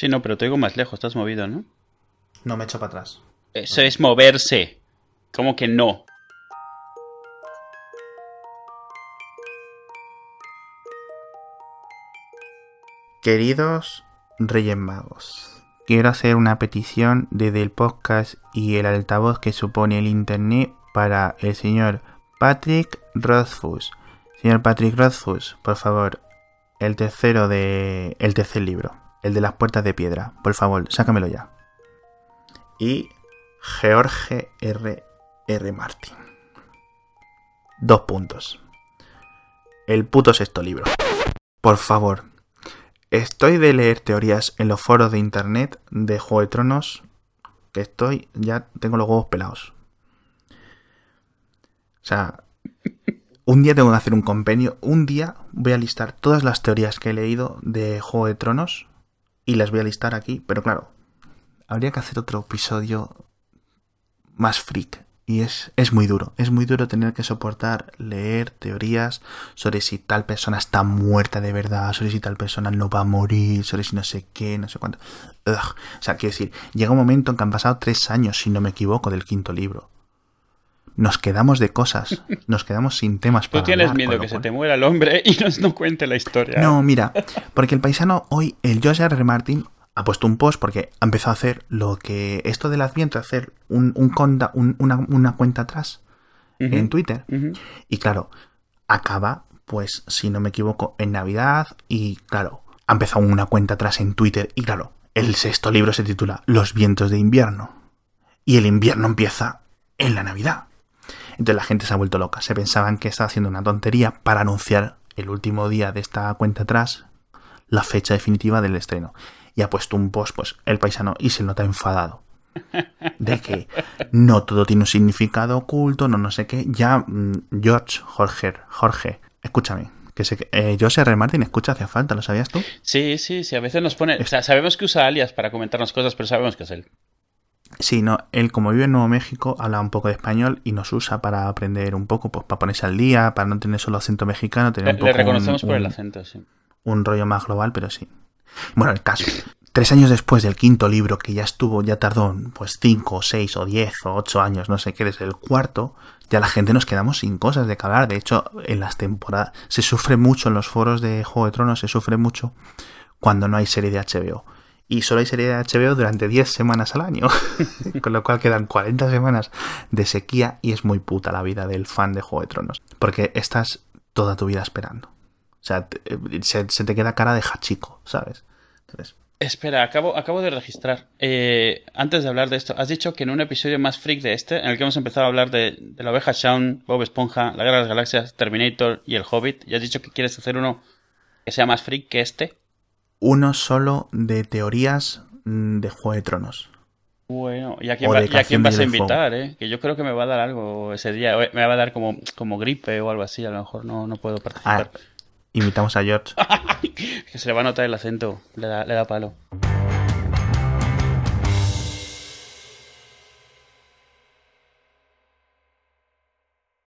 Sí, no, pero te digo más lejos, estás movido, ¿no? No me echo para atrás. Eso es moverse. ¿Cómo que no? Queridos Reyes Magos, quiero hacer una petición desde el podcast y el altavoz que supone el Internet para el señor Patrick Rothfuss. Señor Patrick Rothfuss, por favor, el tercero de... el tercer libro, el de las puertas de piedra. Por favor, sácamelo ya. Y George R. R. Martin. Dos puntos. El puto sexto libro. Por favor. Estoy de leer teorías en los foros de internet de Juego de Tronos. Que estoy. Ya tengo los huevos pelados. O sea. Un día tengo que hacer un compendio. Un día voy a listar todas las teorías que he leído de Juego de Tronos. Y las voy a listar aquí. Pero claro. Habría que hacer otro episodio más freak. Y es, es muy duro, es muy duro tener que soportar leer teorías sobre si tal persona está muerta de verdad, sobre si tal persona no va a morir, sobre si no sé qué, no sé cuánto. Ugh. O sea, quiero decir, llega un momento en que han pasado tres años, si no me equivoco, del quinto libro. Nos quedamos de cosas, nos quedamos sin temas Tú para tienes hablar, miedo que se te muera el hombre y nos no cuente la historia. No, mira, porque el paisano hoy, el Josh R. Martin, ha puesto un post porque ha empezado a hacer lo que esto del Adviento, hacer un, un un- una, una cuenta atrás en Twitter. Y claro, acaba, pues, si no me equivoco, en Navidad. Y claro, ha empezado una cuenta atrás en Twitter. Y claro, el sexto libro se titula Los vientos de invierno. Y el invierno empieza en la Navidad. Entonces la gente se ha vuelto loca. Se pensaban que estaba haciendo una tontería para anunciar el último día de esta cuenta atrás la fecha definitiva del estreno. Y ha puesto un post, pues, el paisano, y se nota enfadado. De que no todo tiene un significado oculto, no no sé qué. Ya, mm, George, Jorge, Jorge, escúchame. Que sé que, eh, George R. Martin escucha hacia falta, ¿lo sabías tú? Sí, sí, sí, a veces nos pone... O sea, sabemos que usa alias para comentarnos cosas, pero sabemos que es él. Sí, no, él como vive en Nuevo México habla un poco de español y nos usa para aprender un poco, pues para ponerse al día, para no tener solo acento mexicano, tener Le, un poco le reconocemos un- por el acento, sí. un rollo más global, pero sí. Bueno, el caso. Tres años después del quinto libro, que ya estuvo, ya tardó pues cinco, o seis, o diez, o ocho años, no sé qué, desde el cuarto, ya la gente nos quedamos sin cosas de que hablar. De hecho, en las temporadas se sufre mucho en los foros de Juego de Tronos, se sufre mucho cuando no hay serie de HBO. Y solo hay serie de HBO durante 10 semanas al año. Con lo cual quedan 40 semanas de sequía y es muy puta la vida del fan de Juego de Tronos. Porque estás toda tu vida esperando. O sea, eh, se, te queda cara de hachico, ¿sabes? Entonces, Espera, acabo, acabo de registrar. Eh, antes de hablar de esto, has dicho que en un episodio más freak de este, en el que hemos empezado a hablar de, de la oveja Shaun, Bob Esponja, la Guerra de las Galaxias, Terminator y el Hobbit, y has dicho que quieres hacer uno que sea más freak que este. Uno solo de teorías mm, de Juego de Tronos. Bueno, ¿y a quién, O va- de y a quién Canción vas a invitar, eh? Que yo creo que me va a dar algo ese día. o Me va a dar como, como gripe o algo así, a lo mejor no, no puedo Ah, participar. invitamos a George. que se le va a notar el acento, le da, le da palo.